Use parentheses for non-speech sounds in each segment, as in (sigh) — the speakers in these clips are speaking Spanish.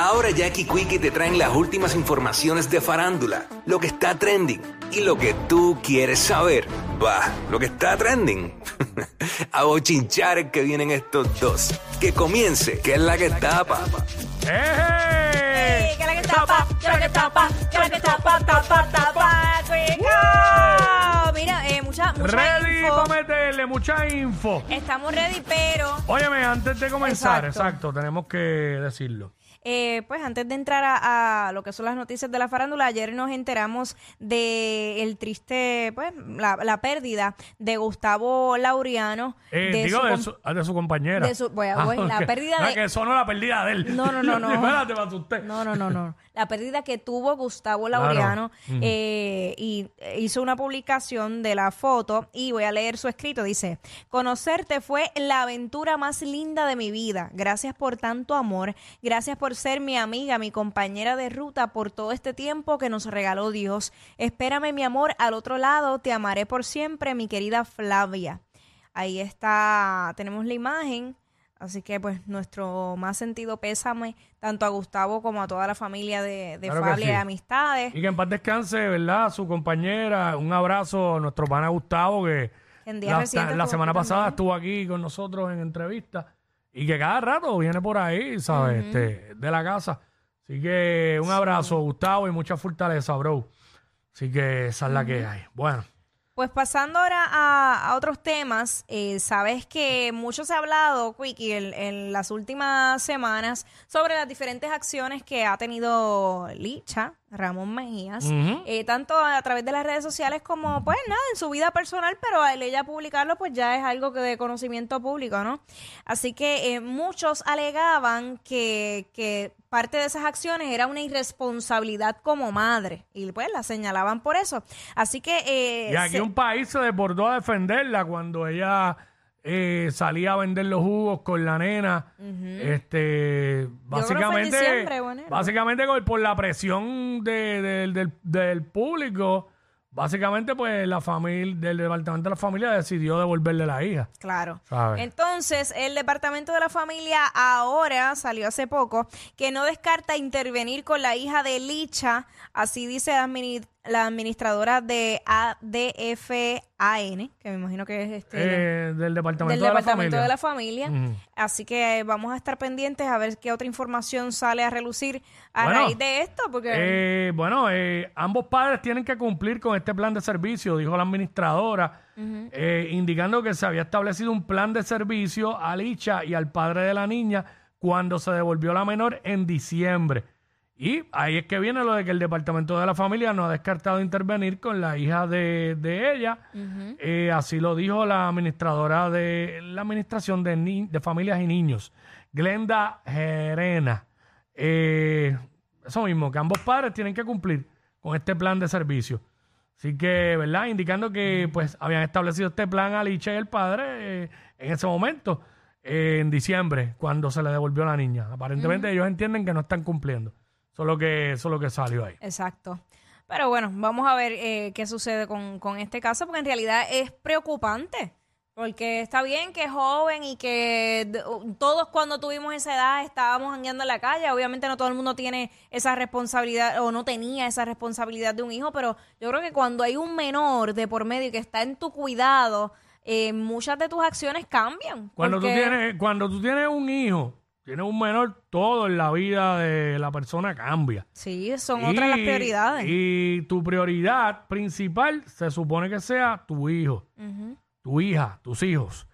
Ahora Jackie Quickie te traen las últimas informaciones de farándula, lo que está trending y lo que tú quieres saber. Va, lo que está trending. (laughs) a bochinchar que vienen estos dos. Que comience, que es la que tapa. ¡Eh! que la que tapa, que la que tapa, que la que tapa, tapa, tapa, cuica. Mira, eh, mucha, mucha Ready info. para meterle mucha info. Estamos ready, pero Óyeme, antes de comenzar, Exacto. exacto, tenemos que decirlo. Eh, pues antes de entrar a, a lo que son las noticias de la farándula, ayer nos enteramos de el triste, pues, la, la pérdida de Gustavo Laureano. Eh, de digo, su de, su, ah, de su compañera. de su- voy a- voy, la pérdida Ah, de- que eso no es la pérdida de él. No, no, no, (laughs) no. Espérate, me asusté. No, no, no, no. La pérdida que tuvo Gustavo Laureano eh, y hizo una publicación de la foto y voy a leer su escrito. Dice, conocerte fue la aventura más linda de mi vida. Gracias por tanto amor. Gracias por ser mi amiga, mi compañera de ruta por todo este tiempo que nos regaló Dios. Espérame mi amor al otro lado. Te amaré por siempre, mi querida Flavia. Ahí está, tenemos la imagen. Así que pues nuestro más sentido pésame tanto a Gustavo como a toda la familia de, de Claro Fabia sí. y amistades. Y que en paz descanse, ¿verdad? Su compañera. Un abrazo a nuestro pana Gustavo, que En la, semana pasada también. estuvo aquí con nosotros en entrevista. Y que cada rato viene por ahí, ¿sabes? este, de la casa. Así que un abrazo, Gustavo, y mucha fortaleza, bro. Así que esa es la que hay. Bueno. Pues pasando ahora a, otros temas, eh, sabes que mucho se ha hablado, Quickie, en, en las últimas semanas sobre las diferentes acciones que ha tenido Licha, Ramón Mejías, eh, tanto a través de las redes sociales como, pues nada, en su vida personal, pero al ella publicarlo, pues ya es algo que de conocimiento público, ¿no? Así que eh, muchos alegaban que, que parte de esas acciones era una irresponsabilidad como madre, y pues la señalaban por eso. Así que... eh, Y aquí se- un país se desbordó a defenderla cuando ella eh, salía a vender los jugos con la nena. Este, básicamente, diciembre o enero. básicamente por, por la presión de- de- del, del público, básicamente pues la familia, del departamento de la familia decidió devolverle la hija. Claro. ¿Sabes? Entonces, el Departamento de la Familia ahora salió hace poco que no descarta intervenir con la hija de Licha, así dice admini- la administradora de ADFAN, que me imagino que es este Eh, del departamento del de la Departamento familia. de la Familia. Así que vamos a estar pendientes a ver qué otra información sale a relucir a Bueno, raíz de esto, porque Eh, bueno, eh, ambos padres tienen que cumplir con este plan de servicio, dijo la administradora, eh, indicando que se había establecido un plan de servicio a Licha y al padre de la niña cuando se devolvió la menor en diciembre. Y ahí es que viene lo de que el departamento de la familia no ha descartado intervenir con la hija de, de ella. Eh, así lo dijo la administradora de la administración de, Ni- de familias y niños, Glenda Gerena. Eh, eso mismo, que ambos padres tienen que cumplir con este plan de servicio. Así que, ¿verdad? Indicando que pues habían establecido este plan a Licha y el padre eh, en ese momento, eh, en diciembre, cuando se le devolvió la niña. Aparentemente ellos entienden que no están cumpliendo. Eso es lo que, eso es lo que salió ahí. Exacto. Pero bueno, vamos a ver eh, qué sucede con, con este caso, porque en realidad es preocupante. Porque está bien que es joven y que todos cuando tuvimos esa edad estábamos andando en la calle. Obviamente no todo el mundo tiene esa responsabilidad o no tenía esa responsabilidad de un hijo, pero yo creo que cuando hay un menor de por medio que está en tu cuidado, eh, muchas de tus acciones cambian. Cuando tú, tienes, cuando tú tienes un hijo, tienes un menor, todo en la vida de la persona cambia. Sí, son otras las prioridades. Y tu prioridad principal se supone que sea tu hijo, tu hija, tus hijos.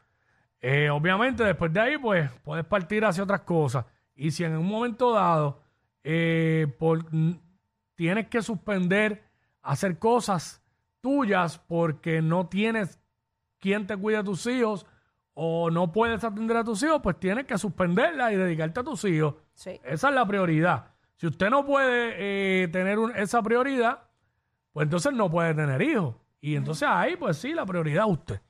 Eh, obviamente, después de ahí, pues, puedes partir hacia otras cosas. Y si en un momento dado eh, por- tienes que suspender hacer cosas tuyas porque no tienes quien te cuide a tus hijos o no puedes atender a tus hijos, pues tienes que suspenderla y dedicarte a tus hijos. Sí. Esa es la prioridad. Si usted no puede eh, tener un- esa prioridad, pues entonces no puede tener hijos. Y entonces ahí, pues sí, la prioridad usted.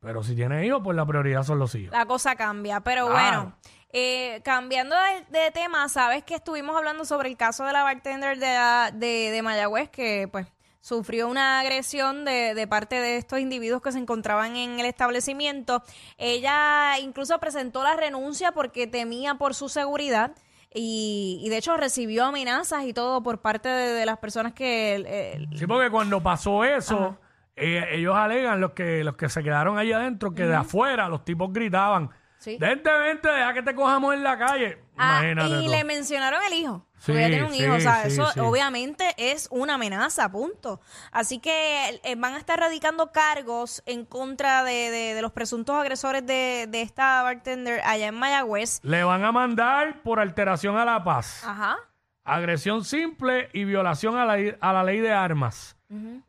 Pero si tiene hijos, pues la prioridad son los hijos. La cosa cambia. Pero Claro. bueno, eh, cambiando de, de tema, sabes que estuvimos hablando sobre el caso de la bartender de, de, de Mayagüez que pues sufrió una agresión de, de parte de estos individuos que se encontraban en el establecimiento. Ella incluso presentó la renuncia porque temía por su seguridad. Y, y de hecho recibió amenazas y todo por parte de, de las personas que eh, Sí, porque cuando pasó eso, eh, ellos alegan, los que, los que se quedaron allí adentro, que de afuera los tipos gritaban, Sí. vente, vente, deja que te cojamos en la calle. Ah, Imagínate y tú. le mencionaron el hijo. Sí, porque ella tiene un hijo. O sí, sea, sí, eso sí. obviamente es una amenaza, punto. Así que eh, van a estar radicando cargos en contra de, de- de los presuntos agresores de, de esta bartender allá en Mayagüez. Le van a mandar por alteración a la paz, Ajá. agresión simple y violación a la, a la ley de armas.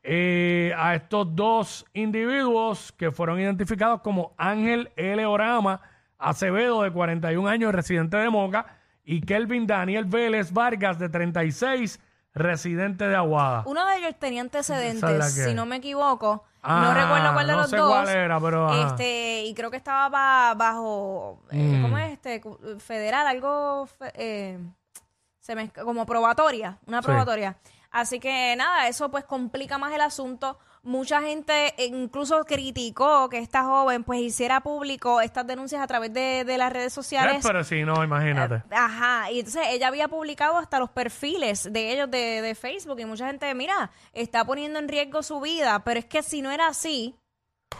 Eh, a estos dos individuos que fueron identificados como Ángel L. Orama Acevedo, de 41 años, residente de Moca, y Kelvin Daniel Vélez Vargas, de 36, residente de Aguada. Uno de ellos tenía antecedentes, si no me equivoco. Ah, no recuerdo cuál de no los sé dos. cuál era, pero. Este, y creo que estaba ba- bajo, eh, Mm. ¿cómo es este? Federal, algo eh, se me, como probatoria, una Sí. probatoria. Así que nada, eso pues complica más el asunto. Mucha gente eh, incluso criticó que esta joven pues hiciera público estas denuncias a través de, de las redes Eh, sociales. pero si no, imagínate. Ajá, y entonces ella había publicado hasta los perfiles de ellos de, de Facebook y mucha gente, mira, está poniendo en riesgo su vida, pero es que si no era así,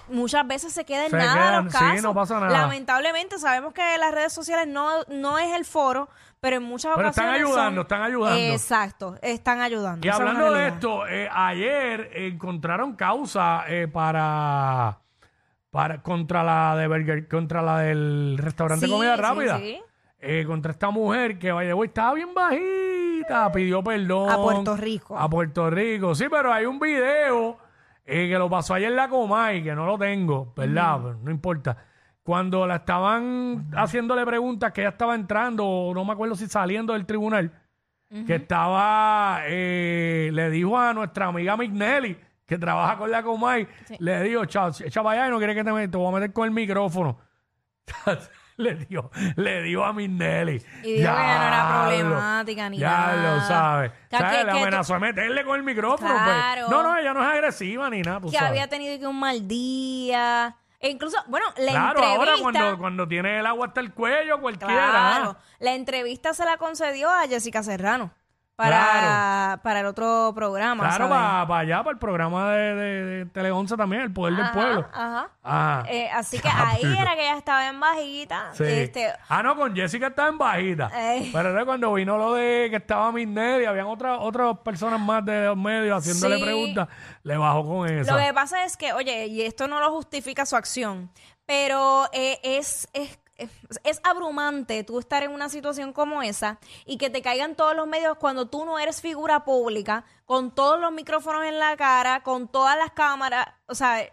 muchas veces se queda en Se nada quedan, los sí, casos. no pasa nada. Lamentablemente sabemos que las redes sociales no, no es el foro, pero en muchas Pero están ocasiones ayudando, son- están ayudando. Exacto, están ayudando. Y hablando de esto, eh, ayer encontraron causa eh, para, para contra la de Burger- contra la del restaurante Sí, de comida sí, rápida. sí. Eh, contra esta mujer que vaya, estaba bien bajita, pidió perdón. A Puerto Rico. A Puerto Rico. Sí, pero hay un video eh, que lo pasó ayer en la Comay, que no lo tengo, ¿verdad? Pero no importa. Cuando la estaban haciéndole preguntas que ella estaba entrando, o no me acuerdo si saliendo del tribunal, que estaba, eh, le dijo a nuestra amiga Mignelli, que trabaja con la Comay, le dijo, chao, echa para allá y no quiere que te, met- te voy a meter con el micrófono. (laughs) (laughs) (laughs) le dio, le dio a Mignelli. Y dijo que ya no era problemática ni Ya nada. lo sabes. ¿Sabes? que- Le que- amenazó de meterle con el micrófono. Claro. Pues. No, no, ella no es agresiva ni nada, tú que sabes. había tenido que un mal día. E incluso, bueno, la claro, entrevista... ahora cuando, cuando tiene el agua hasta el cuello, cualquiera. Claro. La entrevista se la concedió a Jessica Serrano para, para el otro programa. Claro, ¿sabes? para allá, para el programa de, de, de Tele 11 también, El Poder del Pueblo. Ajá. Ah. Eh, así que (laughs) ahí era que ella estaba en bajita. Sí. Este, Ah, no, con Jessica estaba en bajita. Ey. Pero era cuando vino lo de que estaba Minnelli, habían otras otras personas más de los medios haciéndole Sí. preguntas, le bajó con eso. Lo que pasa es que, oye, y esto no lo justifica su acción, pero eh, es, es, es, abrumante tú estar en una situación como esa y que te caigan todos los medios cuando tú no eres figura pública, con todos los micrófonos en la cara, con todas las cámaras, o sea...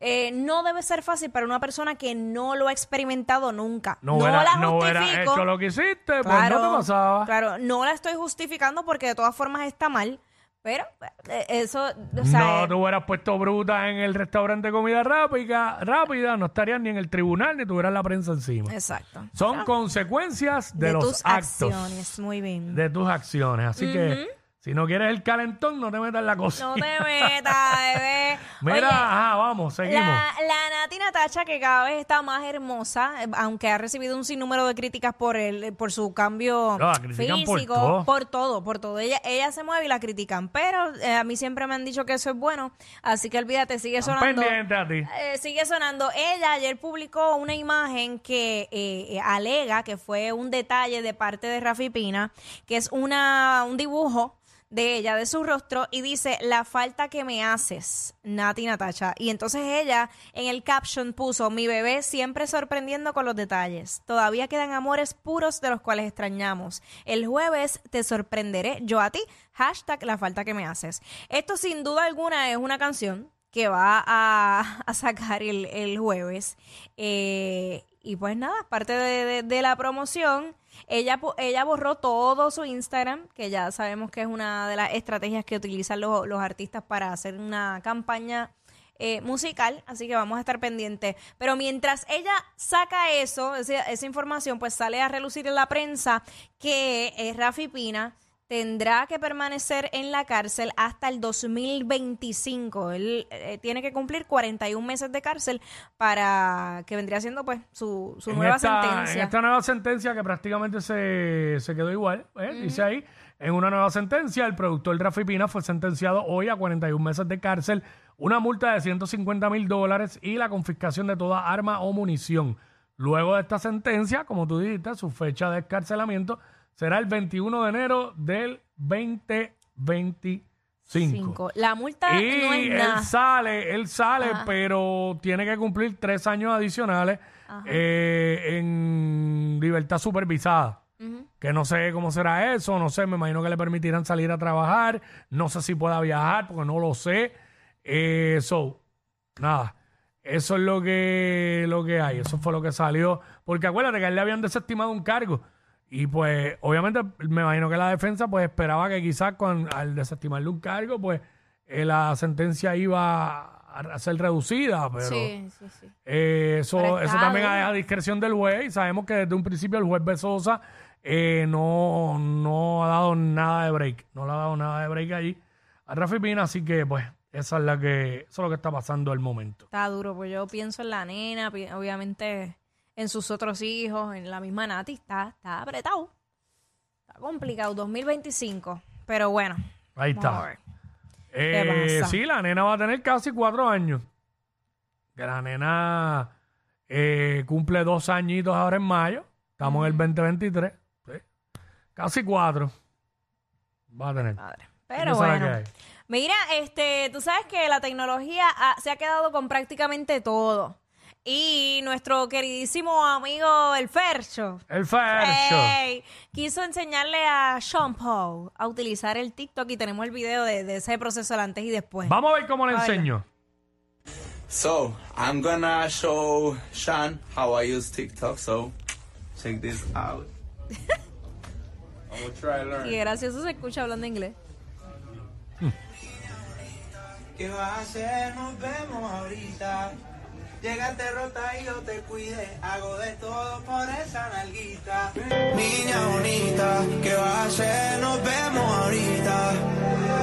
eh, no debe ser fácil para una persona que no lo ha experimentado nunca. no la no justifico. hecho lo que hiciste, pues no te pasaba. Claro, no la estoy justificando porque de todas formas está mal, pero eh, eso, o sea, no eh, te hubieras puesto bruta en el restaurante de comida rápida, rápida, no estarías ni en el tribunal ni tuvieras la prensa encima. exacto. Son consecuencias de, de los tus actos, acciones, muy bien. de tus acciones. Así que si no quieres el calentón, no te metas en la cosa. No te (laughs) metas, bebé. Mira, Oye, ajá, vamos, seguimos. la, la Nati Natacha, que cada vez está más hermosa, eh, aunque ha recibido un sinnúmero de críticas por el, por su cambio No, por físico, todo. por todo, por todo. Ella, ella se mueve y la critican, pero eh, a mí siempre me han dicho que eso es bueno, así que olvídate, sigue Están sonando. pendientes a ti. Eh, sigue sonando. Ella ayer publicó una imagen que eh, eh, alega que fue un detalle de parte de Rafi Pina, que es una, un dibujo de ella, de su rostro, y dice, la falta que me haces, Nati Natacha. Y entonces ella en el caption puso, mi bebé siempre sorprendiendo con los detalles. Todavía quedan amores puros de los cuales extrañamos. El jueves te sorprenderé yo a ti. Hashtag la falta que me haces. Esto sin duda alguna es una canción que va a, a sacar el, el jueves. Eh, y pues nada, parte de, de- de la promoción, ella, ella borró todo su Instagram, que ya sabemos que es una de las estrategias que utilizan los, los artistas para hacer una campaña eh, musical, así que vamos a estar pendientes. Pero mientras ella saca eso, esa, esa información, pues sale a relucir en la prensa que Rafi Pina tendrá que permanecer en la cárcel hasta el 2025. Él eh, tiene que cumplir 41 meses de cárcel para que vendría siendo pues su, su nueva esta, sentencia. En esta nueva sentencia que prácticamente se, se quedó igual, ¿eh? dice ahí, en una nueva sentencia, el productor Rafi Pina fue sentenciado hoy a 41 meses de cárcel, una multa de 150 mil dólares y la confiscación de toda arma o munición. Luego de esta sentencia, como tú dijiste, su fecha de escarcelamiento será el 21 de enero del 2025. Cinco. La multa Y no es él nada. sale, él sale, pero tiene que cumplir tres años adicionales eh, en libertad supervisada. Que no sé cómo será eso, no sé, me imagino que le permitirán salir a trabajar, no sé si pueda viajar, porque no lo sé. Eh, so, nada, eso es lo que, lo que hay, eso fue lo que salió. Porque acuérdate que a él le habían desestimado un cargo. Y pues, obviamente, me imagino que la defensa pues esperaba que quizás con, al desestimarle un cargo, pues eh, la sentencia iba a ser reducida, pero Sí, sí, sí. eh, eso, eso también es a discreción del juez y sabemos que desde un principio el juez Besosa eh, no, no ha dado nada de break, no le ha dado nada de break allí a Rafi Pina, así que pues esa es la que, eso es lo que está pasando al momento. Está duro, pues yo pienso en la nena, obviamente en sus otros hijos, en la misma Nati, está, está apretado. Está complicado, 2025. Pero bueno, Ahí está. Eh, sí, la nena va a tener casi cuatro años. Que la nena eh, cumple dos añitos ahora en mayo. Estamos en el 2023. sí. Casi cuatro. Va a tener. Padre. ¿Qué Pero bueno. Mira, este, tú sabes que la tecnología ha- se ha quedado con prácticamente todo. Y nuestro queridísimo amigo el Fercho. El Fercho. ey, quiso enseñarle a Sean Paul a utilizar el TikTok y tenemos el video de, de ese proceso del antes y después. Vamos a ver cómo le enseño. So I'm gonna show Sean how I use TikTok. So check this out. (laughs) I'm gonna try to Y learn. gracioso se escucha hablando inglés. ¿Qué vas a hacer? Nos vemos ahorita. Llegaste rota y yo te cuide. Hago de todo por esa nalguita. Niña bonita, ¿qué vas a hacer? Nos vemos ahorita.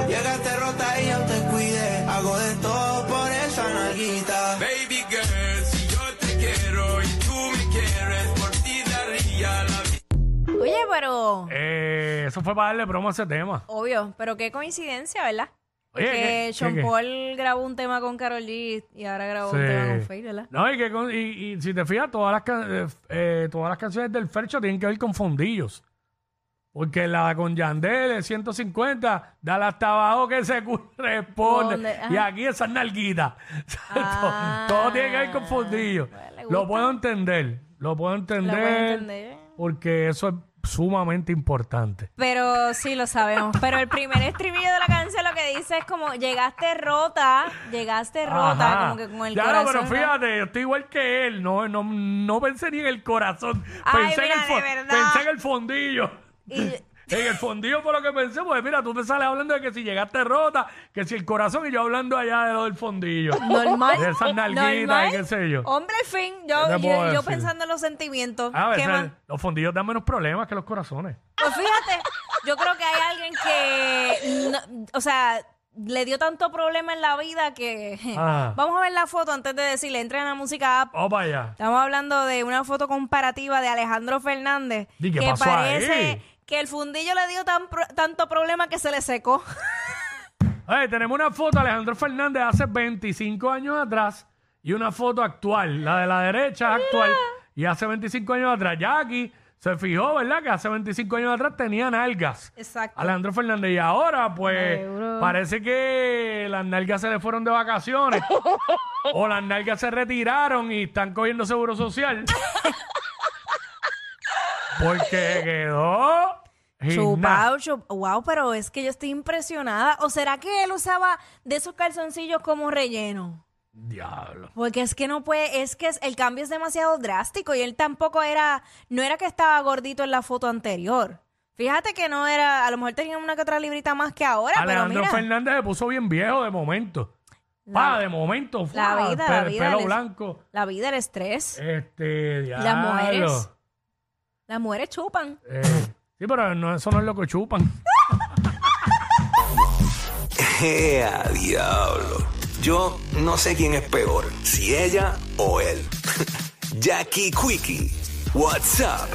Llegaste rota y yo te cuide. Hago de todo por esa nalguita. Baby girl, si yo te quiero y tú me quieres, por ti daría la vida. Oye, pero... Eh, eso fue para darle promo a ese tema. Obvio, pero qué coincidencia, ¿verdad? Oye, que ¿qué- Sean? Paul grabó un tema con Karol G y ahora grabó un tema con Faye, ¿verdad? No, y, que con- y, y si te fijas, todas las, can- eh, eh, todas las canciones del Fercho tienen que ver con fondillos. Porque la con Yandel, el 150, dale hasta abajo que se corresponde. (laughs) Donde- ajá. Y aquí esas nalguitas. (laughs) Ah. todo, todo tiene que ver con fondillos. Pues, le Lo puedo entender. Lo puedo entender. Lo puedo entender. Porque eso es sumamente importante. Pero sí lo sabemos. Pero el primer estribillo de la canción lo que dice es como llegaste rota, llegaste rota, Ajá. como que con el ya, no, corazón. pero ¿no? fíjate, yo estoy igual que él. No, no, no pensé ni en el corazón. Ay, pensé, en el mira, de verdad. pensé en el fondillo. Y- En el fondillo fue lo que pensé, pues mira, tú te sales hablando de que si llegaste rota, que si el corazón y yo hablando allá de lo del fondillo. Normal. De esas nalguitas y qué sé yo. Hombre, fin. ¿Qué Yo, yo, pensando en los sentimientos. A ¿Qué veces más? los fondillos dan menos problemas que los corazones. Pues fíjate, yo creo que hay alguien que, no- o sea, le dio tanto problema en la vida que... Ah. Vamos a ver la foto antes de decirle, entren a la música app. Vamos para allá. Estamos hablando de una foto comparativa de Alejandro Fernández. ¿Y qué que pasó parece ahí? Que el fundillo le dio tan pro- tanto problema que se le secó. (laughs) Oye, tenemos una foto de Alejandro Fernández hace 25 años atrás y una foto actual. La de la derecha es actual y hace 25 años atrás. Jackie se fijó, ¿verdad? Que hace 25 años atrás tenía nalgas. Exacto. Alejandro Fernández. Y ahora, pues, Seguro. parece que las nalgas se le fueron de vacaciones. (laughs) o las nalgas se retiraron y están cogiendo seguro social. (laughs) Porque quedó. Gimna- Chupao, chup- Wow, pero es que yo estoy impresionada. ¿O será que él usaba de esos calzoncillos como relleno? Diablo. Porque es que no puede, es que el cambio es demasiado drástico y él tampoco era, no era que estaba gordito en la foto anterior. Fíjate que no era, a lo mejor tenía una que otra librita más que ahora, pero Alejandro mira. Fernández se puso bien viejo de momento. Pa, de momento. la ¡fua! vida, la vida Pelo les- blanco. La vida, el estrés. Este, diablo. las mujeres. Las mujeres chupan. Eh, sí, pero no, eso no es lo que chupan. (laughs) ¡Ea, diablo! Yo no sé quién es peor, si ella o él. (laughs) Jackie Quickie, WhatsApp